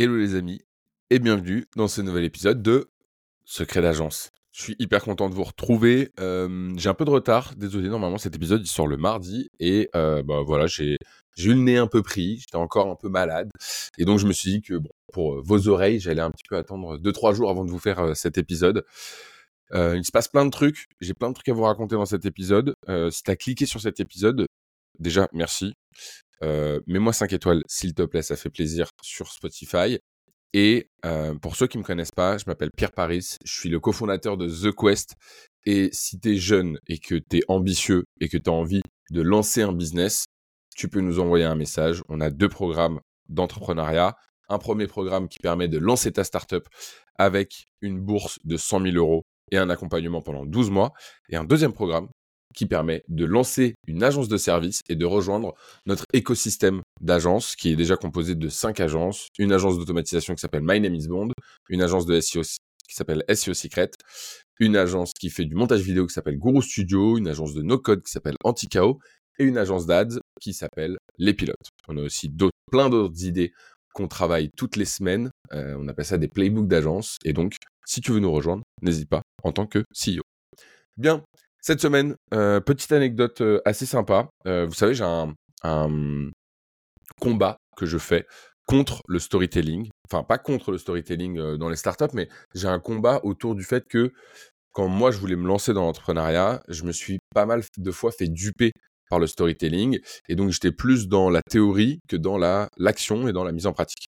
Hello les amis et bienvenue dans ce nouvel épisode de Secret d'agence. Je suis hyper content de vous retrouver. Euh, j'ai un peu de retard, désolé. Normalement, cet épisode sort le mardi et euh, bah voilà, j'ai eu le nez un peu pris, j'étais encore un peu malade et donc je me suis dit que pour euh, vos oreilles, j'allais un petit peu attendre deux trois jours avant de vous faire cet épisode. Il se passe plein de trucs, j'ai plein de trucs à vous raconter dans cet épisode. Si t'as cliqué sur cet épisode, déjà merci. Euh, Mets-moi 5 étoiles s'il te plaît, ça fait plaisir sur Spotify. Et euh, pour ceux qui me connaissent pas, je m'appelle Pierre Paris, je suis le cofondateur de The Quest. Et si tu es jeune et que tu es ambitieux et que tu as envie de lancer un business, tu peux nous envoyer un message. On a deux programmes d'entrepreneuriat. Un premier programme qui permet de lancer ta startup avec une bourse de 100 000 euros et un accompagnement pendant 12 mois. Et un deuxième programme qui permet de lancer une agence de service et de rejoindre notre écosystème d'agences qui est déjà composé de cinq agences, une agence d'automatisation qui s'appelle My Name is Bond, une agence de SEO qui s'appelle SEO Secret, une agence qui fait du montage vidéo qui s'appelle Guru Studio, une agence de no-code qui s'appelle Anticao et une agence d'ads qui s'appelle Les Pilotes. On a aussi plein d'autres idées qu'on travaille toutes les semaines. Euh, on appelle ça des playbooks d'agence. Et donc, si tu veux nous rejoindre, n'hésite pas en tant que CEO. Bien, cette semaine, euh, petite anecdote euh, assez sympa. Euh, vous savez, j'ai un, un combat que je fais contre le storytelling. Enfin, pas contre le storytelling dans les startups, mais j'ai un combat autour du fait que quand moi je voulais me lancer dans l'entrepreneuriat, je me suis pas mal de fois fait duper par le storytelling. Et donc, j'étais plus dans la théorie que dans la l'action et dans la mise en pratique.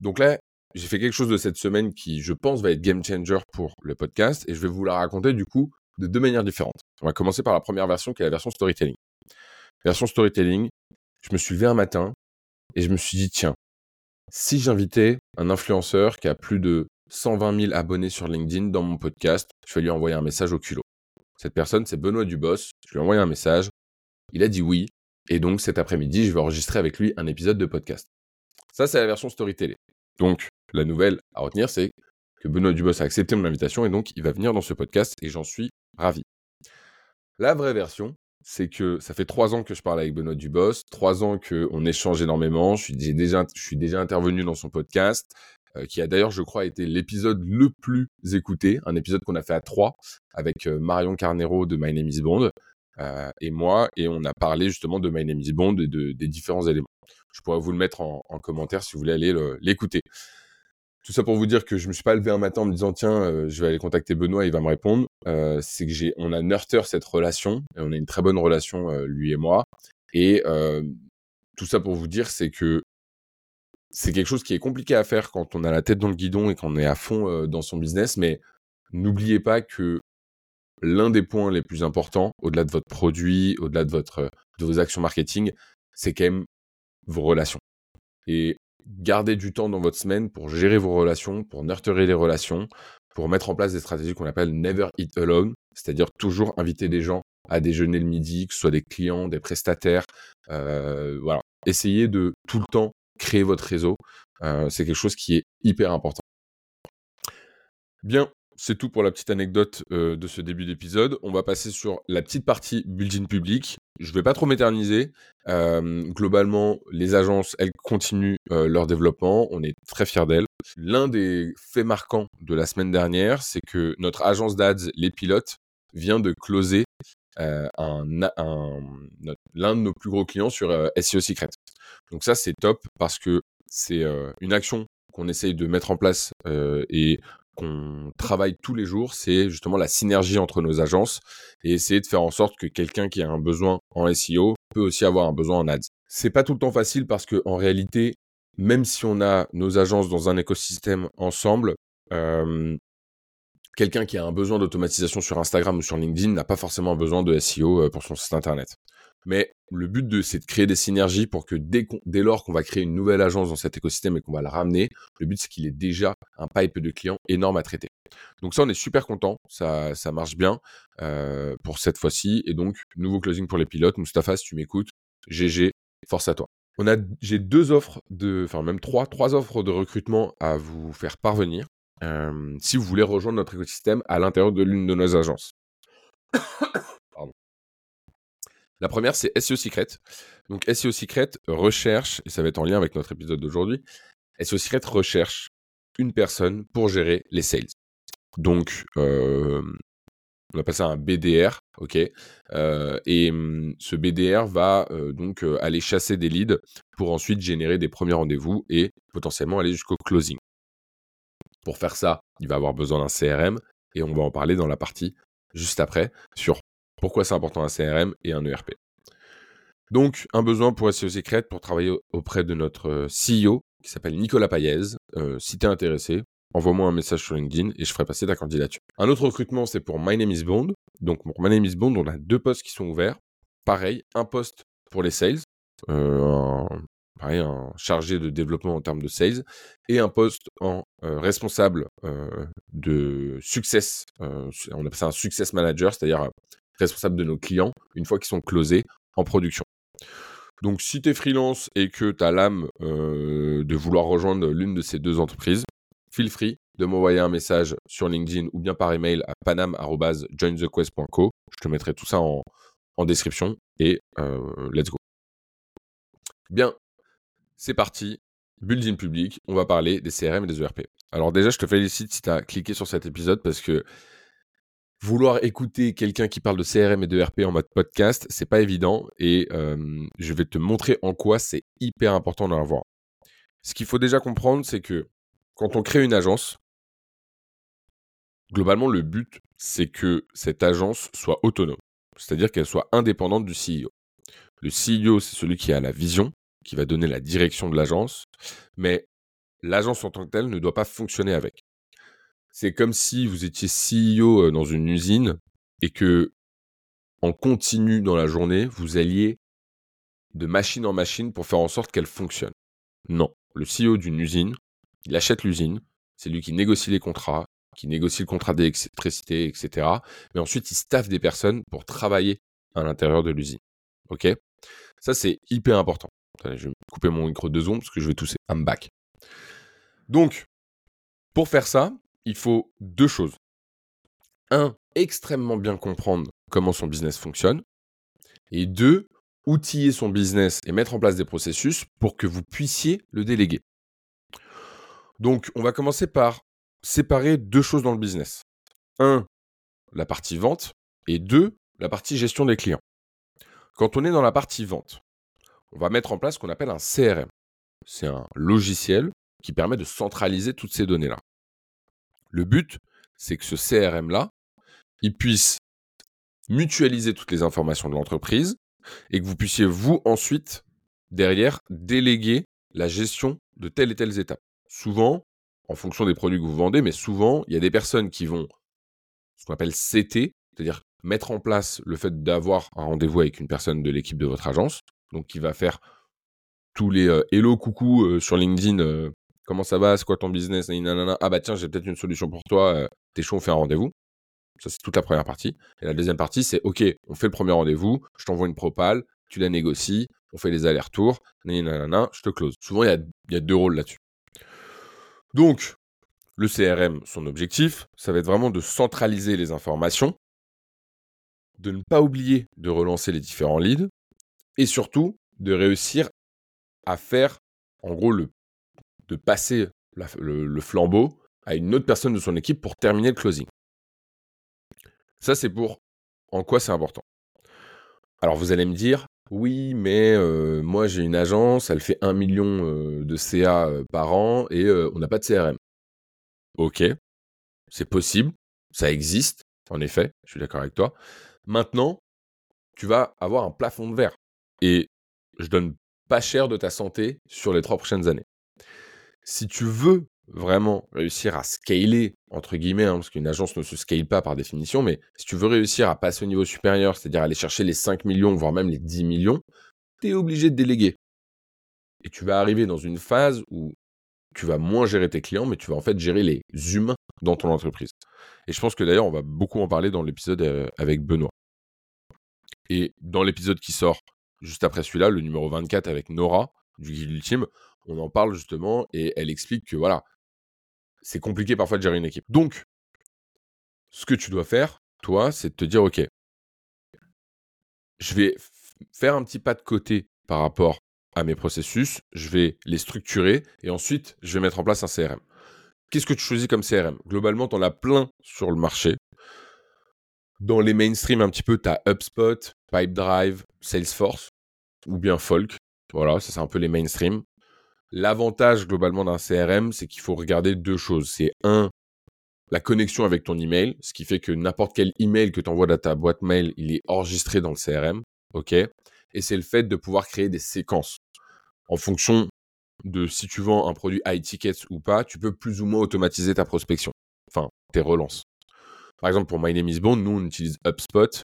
Donc là, j'ai fait quelque chose de cette semaine qui, je pense, va être game changer pour le podcast. Et je vais vous la raconter du coup de deux manières différentes. On va commencer par la première version qui est la version storytelling. Version storytelling, je me suis levé un matin et je me suis dit, tiens, si j'invitais un influenceur qui a plus de 120 000 abonnés sur LinkedIn dans mon podcast, je vais lui envoyer un message au culot. Cette personne, c'est Benoît Dubos. Je lui ai envoyé un message. Il a dit oui. Et donc, cet après-midi, je vais enregistrer avec lui un épisode de podcast. Ça, c'est la version storytelling. Donc, la nouvelle à retenir, c'est que Benoît Dubos a accepté mon invitation et donc il va venir dans ce podcast et j'en suis ravi. La vraie version, c'est que ça fait trois ans que je parle avec Benoît Dubos, trois ans qu'on échange énormément. Je suis déjà, je suis déjà intervenu dans son podcast, euh, qui a d'ailleurs, je crois, été l'épisode le plus écouté, un épisode qu'on a fait à trois avec euh, Marion Carnero de My Name is Bond euh, et moi, et on a parlé justement de My Name is Bond et de, des différents éléments. Je pourrais vous le mettre en, en commentaire si vous voulez aller le- l'écouter. Tout ça pour vous dire que je me suis pas levé un matin en me disant tiens, euh, je vais aller contacter Benoît, il va me répondre. Euh, c'est que j'ai, on a nurture cette relation, et on a une très bonne relation euh, lui et moi. Et tout ça pour vous dire, c'est que c'est quelque chose qui est compliqué à faire quand on a la tête dans le guidon et qu'on est à fond dans son business. Mais n'oubliez pas que l'un des points les plus importants, au-delà de votre produit, au-delà de votre de vos actions marketing, c'est quand même vos relations. Et gardez du temps dans votre semaine pour gérer vos relations, pour nurturer les relations, pour mettre en place des stratégies qu'on appelle never eat alone, c'est-à-dire toujours inviter des gens à déjeuner le midi, que ce soit des clients, des prestataires. Euh, voilà. Essayez de tout le temps créer votre réseau. Euh, c'est quelque chose qui est hyper important. Bien, c'est tout pour la petite anecdote euh, de ce début d'épisode. On va passer sur la petite partie build-in public. Je vais pas trop m'éterniser. Euh, globalement, les agences, elles continuent euh, leur développement. On est très fiers d'elles. L'un des faits marquants de la semaine dernière, c'est que notre agence d'ads, les pilotes, vient de closer l'un de nos plus gros clients sur SEO Secret. Donc ça, c'est top parce que c'est une action qu'on essaye de mettre en place et qu'on travaille tous les jours, c'est justement la synergie entre nos agences et essayer de faire en sorte que quelqu'un qui a un besoin en SEO peut aussi avoir un besoin en ads. C'est pas tout le temps facile parce que en réalité, même si on a nos agences dans un écosystème ensemble, euh, quelqu'un qui a un besoin d'automatisation sur Instagram ou sur LinkedIn n'a pas forcément besoin de SEO euh, pour son site internet. Mais le but de c'est de créer des synergies pour que dès, dès lors qu'on va créer une nouvelle agence dans cet écosystème et qu'on va la ramener, le but c'est qu'il ait déjà un pipe de clients énorme à traiter. Donc ça on est super content, ça, ça marche bien euh, pour cette fois-ci. Et donc nouveau closing pour les pilotes. Moustapha, si tu m'écoutes, GG, force à toi. J'ai deux offres de, enfin même trois, trois offres de recrutement à vous faire parvenir euh, si vous voulez rejoindre notre écosystème à l'intérieur de l'une de nos agences. La première, c'est SEO Secret. Donc SEO Secret recherche, et ça va être en lien avec notre épisode d'aujourd'hui, SEO Secret recherche une personne pour gérer les sales. Donc, euh, on appelle ça un BDR, ok? Euh, Et hum, ce BDR va euh, donc aller chasser des leads pour ensuite générer des premiers rendez-vous et potentiellement aller jusqu'au closing. Pour faire ça, il va avoir besoin d'un CRM et on va en parler dans la partie juste après sur pourquoi c'est important un CRM et un ERP. Donc, un besoin pour SEO Secret pour travailler auprès de notre CEO qui s'appelle Nicolas Paillez. si tu es intéressé, envoie-moi un message sur LinkedIn et je ferai passer ta candidature. Un autre recrutement, c'est pour My Name is Bond. Donc, pour My Name is Bond, on a deux postes qui sont ouverts. Pareil, un poste pour les sales, euh, un, chargé de développement en termes de sales, et un poste en euh, responsable euh, de success. on appelle ça un success manager, c'est-à-dire responsable de nos clients une fois qu'ils sont closés en production. Donc, si tu es freelance et que tu as l'âme de vouloir rejoindre l'une de ces deux entreprises, feel free de m'envoyer un message sur LinkedIn ou bien par email à panam.jointhequest.co. Je te mettrai tout ça en, description et euh, let's go. Bien, c'est parti. Building public, on va parler des CRM et des ERP. Alors déjà, je te félicite si tu as cliqué sur cet épisode parce que vouloir écouter quelqu'un qui parle de CRM et de ERP en mode podcast, c'est pas évident et euh, je vais te montrer en quoi c'est hyper important d'en avoir. Ce qu'il faut déjà comprendre, c'est que quand on crée une agence, globalement, le but, c'est que cette agence soit autonome, c'est-à-dire qu'elle soit indépendante du CEO. Le CEO, c'est celui qui a la vision, qui va donner la direction de l'agence, mais l'agence en tant que telle ne doit pas fonctionner avec. C'est comme si vous étiez CEO euh, dans une usine et que, en continu dans la journée, vous alliez de machine en machine pour faire en sorte qu'elle fonctionne. Non. Le CEO d'une usine, il achète l'usine, c'est lui qui négocie les contrats, qui négocie le contrat d'électricité, etc. Mais ensuite, il staffe des personnes pour travailler à l'intérieur de l'usine. OK? Ça, c'est hyper important. je vais couper mon micro de zoom parce que je vais tousser. I'm back. Donc, pour faire ça, il faut deux choses. Un, extrêmement bien comprendre comment son business fonctionne. Et deux, outiller son business et mettre en place des processus pour que vous puissiez le déléguer. Donc, on va commencer par séparer deux choses dans le business. Un, la partie vente, et deux, la partie gestion des clients. Quand on est dans la partie vente, on va mettre en place ce qu'on appelle un CRM. C'est un logiciel qui permet de centraliser toutes ces données-là. Le but, c'est que ce CRM-là, il puisse mutualiser toutes les informations de l'entreprise et que vous puissiez, vous, ensuite, derrière, déléguer la gestion de telles et telles étapes souvent, en fonction des produits que vous vendez, mais souvent, il y a des personnes qui vont, ce qu'on appelle CT, c'est-à-dire mettre en place le fait d'avoir un rendez-vous avec une personne de l'équipe de votre agence, donc qui va faire tous les euh, hello, coucou euh, sur LinkedIn, euh, comment ça va, c'est quoi ton business, ah bah tiens, j'ai peut-être une solution pour toi, t'es chaud, on fait un rendez-vous. Ça, c'est toute la première partie. Et la deuxième partie, c'est OK, on fait le premier rendez-vous, je t'envoie une propale, tu la négocies, on fait les allers-retours, je te close. Souvent, il y y a deux rôles là-dessus. Donc, le CRM, son objectif, ça va être vraiment de centraliser les informations, de ne pas oublier de relancer les différents leads, et surtout de réussir à faire, en gros, le, de passer le, flambeau à une autre personne de son équipe pour terminer le closing. Ça, c'est pour en quoi c'est important. Alors, vous allez me dire, oui, mais euh, moi j'ai une agence, elle fait 1 million euh, de CA euh, par an et on n'a pas de CRM. Ok, c'est possible, ça existe, en effet, je suis d'accord avec toi. Maintenant, tu vas avoir un plafond de verre. Et je donne pas cher de ta santé sur les trois prochaines années. Si tu veux vraiment réussir à scaler, entre guillemets, hein, parce qu'une agence ne se scale pas par définition, mais si tu veux réussir à passer au niveau supérieur, c'est-à-dire aller chercher les 5 millions, voire même les 10 millions, tu es obligé de déléguer. Et tu vas arriver dans une phase où tu vas moins gérer tes clients, mais tu vas en fait gérer les humains dans ton entreprise. Et je pense que d'ailleurs, on va beaucoup en parler dans l'épisode euh, avec Benoît. Et dans l'épisode qui sort juste après celui-là, le numéro 24 avec Nora du Guide Ultime, on en parle justement et elle explique que voilà, c'est compliqué parfois de gérer une équipe. Donc, ce que tu dois faire, toi, c'est de te dire, OK, je vais faire un petit pas de côté par rapport à mes processus, je vais les structurer et ensuite, je vais mettre en place un CRM. Qu'est-ce que tu choisis comme CRM Globalement, tu en as plein sur le marché. Dans les mainstream un petit peu, tu as HubSpot, Pipedrive, Salesforce ou bien Folk. Voilà, ça c'est un peu les mainstream. L'avantage globalement d'un CRM, c'est qu'il faut regarder deux choses. C'est un, la connexion avec ton email, ce qui fait que n'importe quel email que tu envoies dans ta boîte mail, il est enregistré dans le CRM. OK? Et c'est le fait de pouvoir créer des séquences. En fonction de si tu vends un produit high tickets ou pas, tu peux plus ou moins automatiser ta prospection. Enfin, tes relances. Par exemple, pour My Name is Bond, nous, on utilise HubSpot.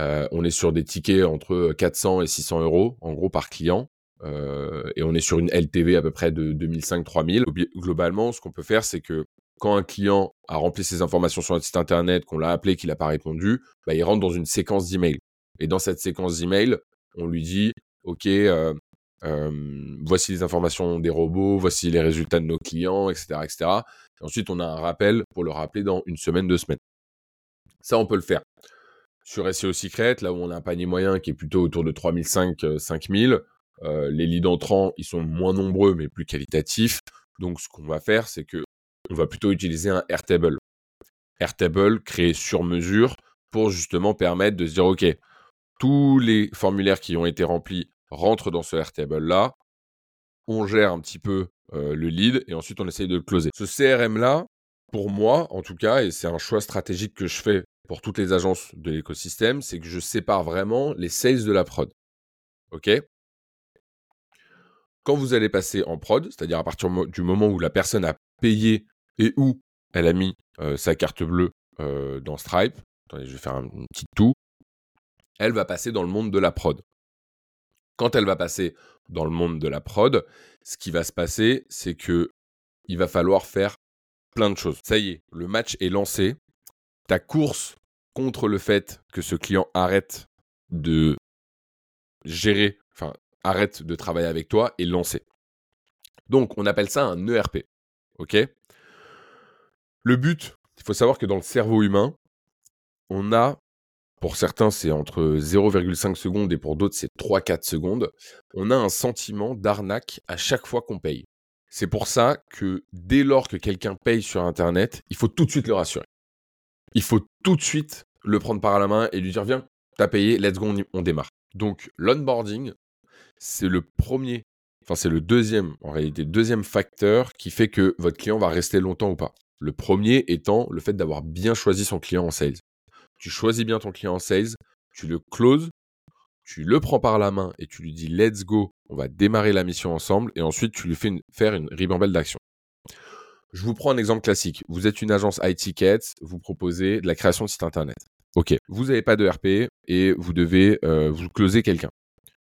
Euh, on est sur des tickets entre 400 et 600 euros, en gros, par client. Euh, et on est sur une LTV à peu près de 2005-3000. Globalement, ce qu'on peut faire, c'est que quand un client a rempli ses informations sur notre site internet, qu'on l'a appelé, qu'il n'a pas répondu, bah, il rentre dans une séquence d'emails. Et dans cette séquence d'emails, on lui dit, OK, euh, voici les informations des robots, voici les résultats de nos clients, etc., etc. Et ensuite, on a un rappel pour le rappeler dans une semaine, deux semaines. Ça, on peut le faire. Sur SEO Secret, là où on a un panier moyen qui est plutôt autour de 3005, 5000, euh, les leads entrants, ils sont moins nombreux, mais plus qualitatifs. Donc, ce qu'on va faire, c'est que on va plutôt utiliser un Airtable. Airtable créé sur mesure pour justement permettre de se dire, OK, tous les formulaires qui ont été remplis rentrent dans ce Airtable-là. On gère un petit peu euh, le lead et ensuite on essaye de le closer. Ce CRM-là, pour moi en tout cas, et c'est un choix stratégique que je fais pour toutes les agences de l'écosystème, c'est que je sépare vraiment les sales de la prod. OK? Quand vous allez passer en prod, c'est-à-dire à partir du moment où la personne a payé et où elle a mis euh, sa carte bleue euh, dans Stripe, attendez, je vais faire un, petit tout, elle va passer dans le monde de la prod. Quand elle va passer dans le monde de la prod, ce qui va se passer, c'est que il va falloir faire plein de choses. Ça y est, le match est lancé. Ta course contre le fait que ce client arrête de gérer, enfin arrête de travailler avec toi est lancée. Donc on appelle ça un ERP. Le but, il faut savoir que dans le cerveau humain, on a pour certains, c'est entre 0,5 secondes et pour d'autres, c'est 3-4 secondes. On a un sentiment d'arnaque à chaque fois qu'on paye. C'est pour ça que dès lors que quelqu'un paye sur Internet, il faut tout de suite le rassurer. Il faut tout de suite le prendre par la main et lui dire Viens, t'as payé, let's go, on démarre. Donc, l'onboarding, c'est le premier, enfin, c'est le deuxième, en réalité, deuxième facteur qui fait que votre client va rester longtemps ou pas. Le premier étant le fait d'avoir bien choisi son client en sales tu choisis bien ton client en sales, tu le closes, tu le prends par la main et tu lui dis let's go, on va démarrer la mission ensemble et ensuite tu lui fais faire une ribambelle d'action. Je vous prends un exemple classique. Vous êtes une agence iTickets, vous proposez de la création de site internet. Ok, vous n'avez pas de RP et vous devez euh, vous closer quelqu'un.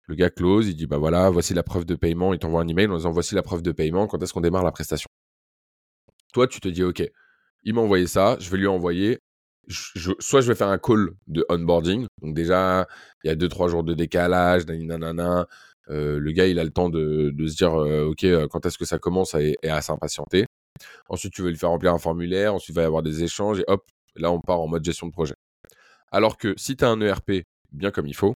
Le gars close, il dit bah voilà, voici la preuve de paiement, il t'envoie un email en disant voici la preuve de paiement, quand est-ce qu'on démarre la prestation? Toi, tu te dis ok, il m'a envoyé ça, je vais lui envoyer soit je vais faire un call de onboarding. Donc déjà, il y a 2-3 jours de décalage, nanana. Euh, le gars, il a le temps de, se dire, euh, OK, euh, quand est-ce que ça commence et, à s'impatienter. Ensuite, tu veux lui faire remplir un formulaire. Ensuite, il va y avoir des échanges. Et hop, là, on part en mode gestion de projet. Alors que si tu as un ERP bien comme il faut,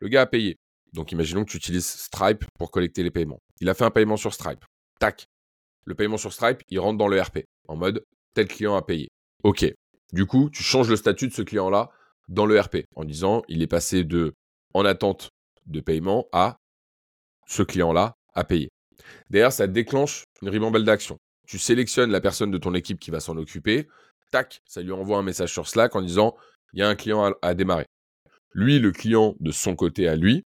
le gars a payé. Donc, imaginons que tu utilises Stripe pour collecter les paiements. Il a fait un paiement sur Stripe. Tac. Le paiement sur Stripe, il rentre dans l'ERP en mode tel client a payé. OK. Du coup, tu changes le statut de ce client-là dans le RP en disant il est passé de en attente de paiement à ce client-là à payer. Derrière, ça déclenche une ribambelle d'action. Tu sélectionnes la personne de ton équipe qui va s'en occuper. Tac, ça lui envoie un message sur Slack en disant il y a un client à, démarrer. Lui, le client de son côté à lui,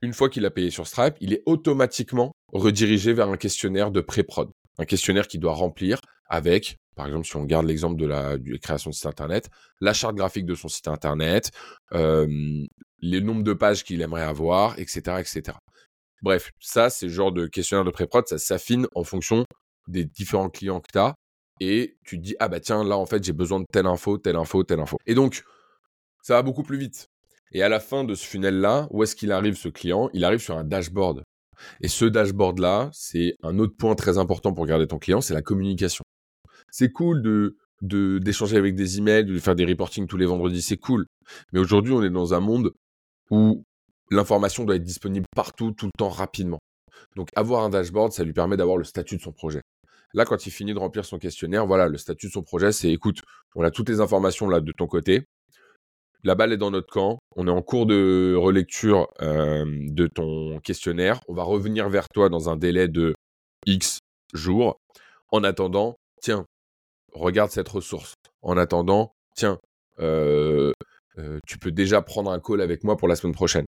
une fois qu'il a payé sur Stripe, il est automatiquement redirigé vers un questionnaire de pré-prod. Un questionnaire qu'il doit remplir avec par exemple, si on garde l'exemple de la, création de site internet, la charte graphique de son site internet, les nombres de pages qu'il aimerait avoir, etc., etc. Bref, ça, c'est le genre de questionnaire de pré-prod, ça s'affine en fonction des différents clients que tu as. Et tu te dis, ah bah tiens, là, en fait, j'ai besoin de telle info, telle info, telle info. Et donc, ça va beaucoup plus vite. Et à la fin de ce funnel-là, où est-ce qu'il arrive, ce client? Il arrive sur un dashboard. Et ce dashboard-là, c'est un autre point très important pour garder ton client, c'est la communication c'est cool de d'échanger avec des emails, de faire des reportings tous les vendredis, c'est cool. Mais aujourd'hui, on est dans un monde où l'information doit être disponible partout, tout le temps, rapidement. Donc avoir un dashboard, ça lui permet d'avoir le statut de son projet. Là, quand il finit de remplir son questionnaire, voilà, le statut de son projet, c'est écoute, on a toutes les informations là de ton côté. La balle est dans notre camp. On est en cours de relecture euh, de ton questionnaire. On va revenir vers toi dans un délai de X jours. En attendant, tiens, regarde cette ressource. En attendant, tiens, euh, euh, tu peux déjà prendre un call avec moi pour la semaine prochaine.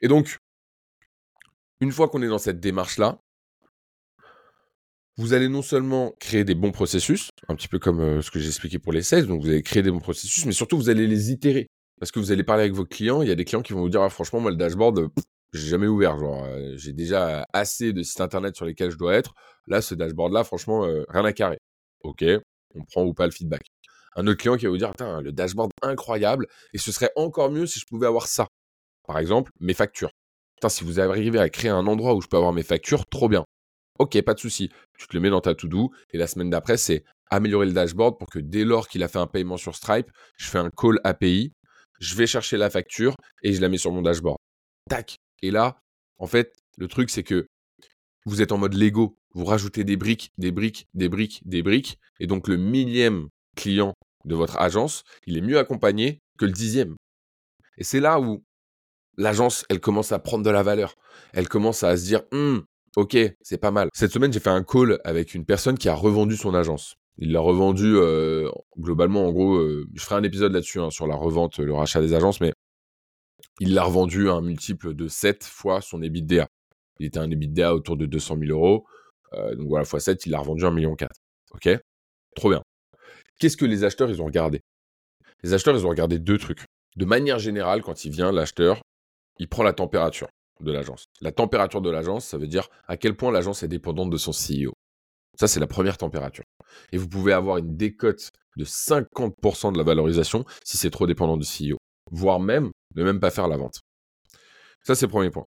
Et donc, une fois qu'on est dans cette démarche-là, vous allez non seulement créer des bons processus, un petit peu comme euh, ce que j'ai expliqué pour les sales, donc vous allez créer des bons processus, mais surtout vous allez les itérer. Parce que vous allez parler avec vos clients, il y a des clients qui vont vous dire ah, franchement moi le dashboard, j'ai jamais ouvert, j'ai déjà assez de sites internet sur lesquels je dois être. Là ce dashboard là, franchement rien à carrer. Ok, on prend ou pas le feedback un autre client qui va vous dire, le dashboard incroyable, et ce serait encore mieux si je pouvais avoir ça. Par exemple, mes factures. si vous arrivez à créer un endroit où je peux avoir mes factures, trop bien. Ok, pas de souci. Tu te le mets dans ta to-do, et la semaine d'après, c'est améliorer le dashboard pour que dès lors qu'il a fait un paiement sur Stripe, je fais un call API, je vais chercher la facture et je la mets sur mon dashboard. Tac. Et là, en fait, le truc, c'est que vous êtes en mode Lego. Vous rajoutez des briques, des briques, des briques, des briques. Et donc, le millième client de votre agence, il est mieux accompagné que le dixième. Et c'est là où l'agence, elle commence à prendre de la valeur. Elle commence à se dire, «Hum, ok, c'est pas mal. Cette semaine, j'ai fait un call avec une personne qui a revendu son agence. Il l'a revendu euh, globalement, en gros, euh, je ferai un épisode là-dessus hein, sur la revente, le rachat des agences, mais il l'a revendu à un multiple de 7 fois son EBITDA. Il était un EBITDA autour de 200 000 euros. Euh, donc voilà, fois 7, il l'a revendu à 1,4 million. Ok? Trop bien. Qu'est-ce que les acheteurs, ils ont regardé? Les acheteurs, ils ont regardé deux trucs. De manière générale, quand il vient, l'acheteur, il prend la température de l'agence. La température de l'agence, ça veut dire à quel point l'agence est dépendante de son CEO. Ça, c'est la première température. Et vous pouvez avoir une décote de 50% de la valorisation si c'est trop dépendant du CEO. Voire même ne même pas faire la vente. Ça, c'est le premier point.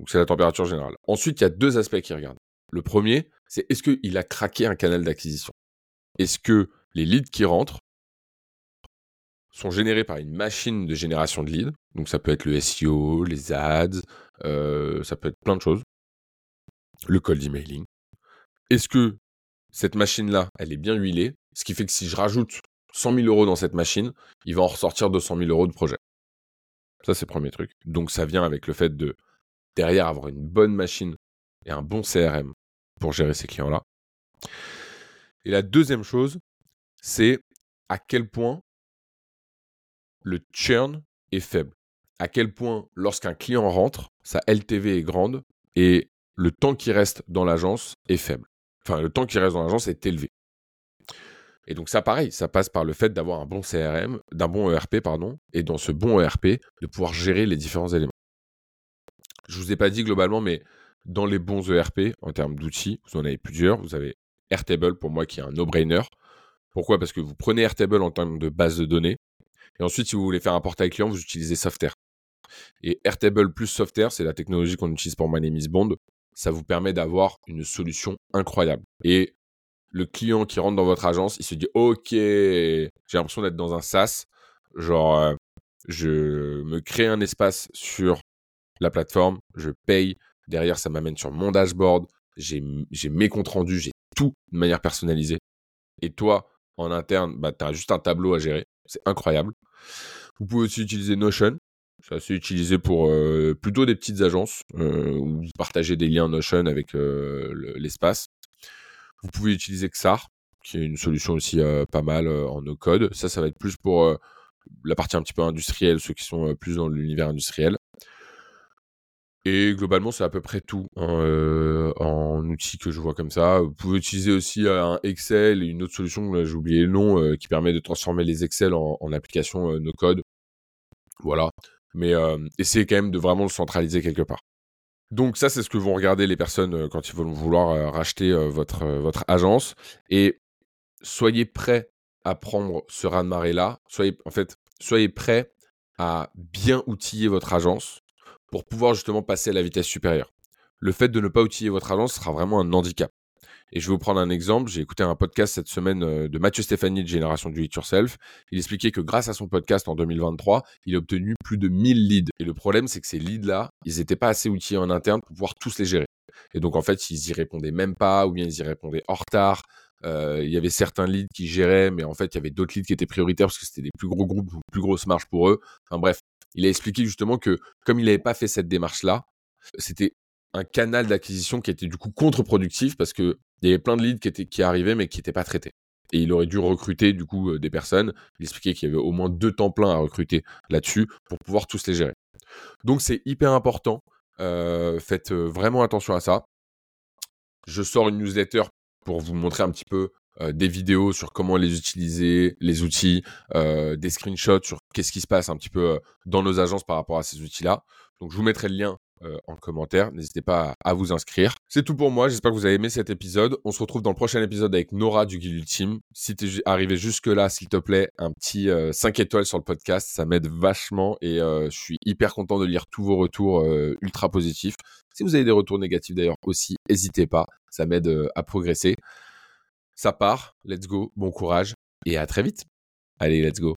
Donc, c'est la température générale. Ensuite, il y a deux aspects qui regardent. Le premier, c'est est-ce qu'il a craqué un canal d'acquisition? Est-ce que les leads qui rentrent sont générés par une machine de génération de leads. Donc ça peut être le SEO, les ads, euh, ça peut être plein de choses. Le cold emailing. Est-ce que cette machine-là, elle est bien huilée? Ce qui fait que si je rajoute 100 000 euros dans cette machine, il va en ressortir 200 000 euros de projet. Ça, c'est le premier truc. Donc ça vient avec le fait de, derrière, avoir une bonne machine et un bon CRM pour gérer ces clients-là. Et la deuxième chose, c'est à quel point le churn est faible. À quel point, lorsqu'un client rentre, sa LTV est grande et le temps qui reste dans l'agence est faible. Enfin, le temps qui reste dans l'agence est élevé. Et donc ça, pareil, ça passe par le fait d'avoir un bon CRM, d'un bon ERP, pardon, et dans ce bon ERP, de pouvoir gérer les différents éléments. Je vous ai pas dit globalement, mais dans les bons ERP, en termes d'outils, vous en avez plusieurs. Vous avez Airtable, pour moi, qui est un no-brainer. Pourquoi? Parce que vous prenez Airtable en termes de base de données. Et ensuite, si vous voulez faire un portail client, vous utilisez Softair. Et Airtable plus Softair, c'est la technologie qu'on utilise pour My Name Bond. Ça vous permet d'avoir une solution incroyable. Et le client qui rentre dans votre agence, il se dit OK, j'ai l'impression d'être dans un SaaS. Genre, euh, je me crée un espace sur la plateforme, je paye. Derrière, ça m'amène sur mon dashboard. J'ai mes comptes rendus, j'ai tout de manière personnalisée. Et toi, en interne, bah, tu as juste un tableau à gérer. C'est incroyable. Vous pouvez aussi utiliser Notion. C'est assez utilisé pour euh, plutôt des petites agences euh, où vous partagez des liens Notion avec euh, l'espace. Vous pouvez utiliser Xar, qui est une solution aussi pas mal en no-code. Ça, ça va être plus pour la partie un petit peu industrielle, ceux qui sont plus dans l'univers industriel. Et globalement, c'est à peu près tout hein, euh, en outils que je vois comme ça. Vous pouvez utiliser aussi euh, un Excel et une autre solution, j'ai oublié le nom, euh, qui permet de transformer les Excel en, application no code. Voilà. Mais essayez quand même de vraiment le centraliser quelque part. Donc ça, c'est ce que vont regarder les personnes quand ils vont vouloir racheter votre, votre agence. Et soyez prêts à prendre ce raz-de-marée-là. Soyez, en fait, soyez prêts à bien outiller votre agence pour pouvoir justement passer à la vitesse supérieure. Le fait de ne pas outiller votre agence sera vraiment un handicap. Et je vais vous prendre un exemple. J'ai écouté un podcast cette semaine euh, de Mathieu Stéphanie de Génération Do It Yourself. Il expliquait que grâce à son podcast en 2023, il a obtenu plus de 1000 leads. Et le problème, c'est que ces leads-là, ils n'étaient pas assez outillés en interne pour pouvoir tous les gérer. Et donc, en fait, ils y répondaient même pas, ou bien ils y répondaient en retard. Euh, il y avait certains leads qui géraient, mais en fait, il y avait d'autres leads qui étaient prioritaires parce que c'était des plus gros groupes ou plus grosses marges pour eux. Enfin bref, il a expliqué justement que comme il n'avait pas fait cette démarche-là, c'était un canal d'acquisition qui était du coup contre-productif parce que il y avait plein de leads qui, étaient, qui arrivaient mais qui n'étaient pas traités. Et il aurait dû recruter du coup euh, des personnes. Il expliquait qu'il y avait au moins deux temps pleins à recruter là-dessus pour pouvoir tous les gérer. Donc c'est hyper important. Euh, faites euh, vraiment attention à ça. Je sors une newsletter pour vous montrer un petit peu des vidéos sur comment les utiliser, les outils, des screenshots sur qu'est-ce qui se passe un petit peu dans nos agences par rapport à ces outils-là. Donc je vous mettrai le lien euh, en commentaire. N'hésitez pas à, vous inscrire. C'est tout pour moi. J'espère que vous avez aimé cet épisode. On se retrouve dans le prochain épisode avec Nora du Guild Ultime. Si t'es arrivé jusque-là, s'il te plaît, un petit 5 euh, étoiles sur le podcast. Ça m'aide vachement et euh, je suis hyper content de lire tous vos retours ultra positifs. Si vous avez des retours négatifs d'ailleurs aussi, n'hésitez pas. Ça m'aide à progresser. Ça part. Let's go. Bon courage et à très vite. Allez, let's go.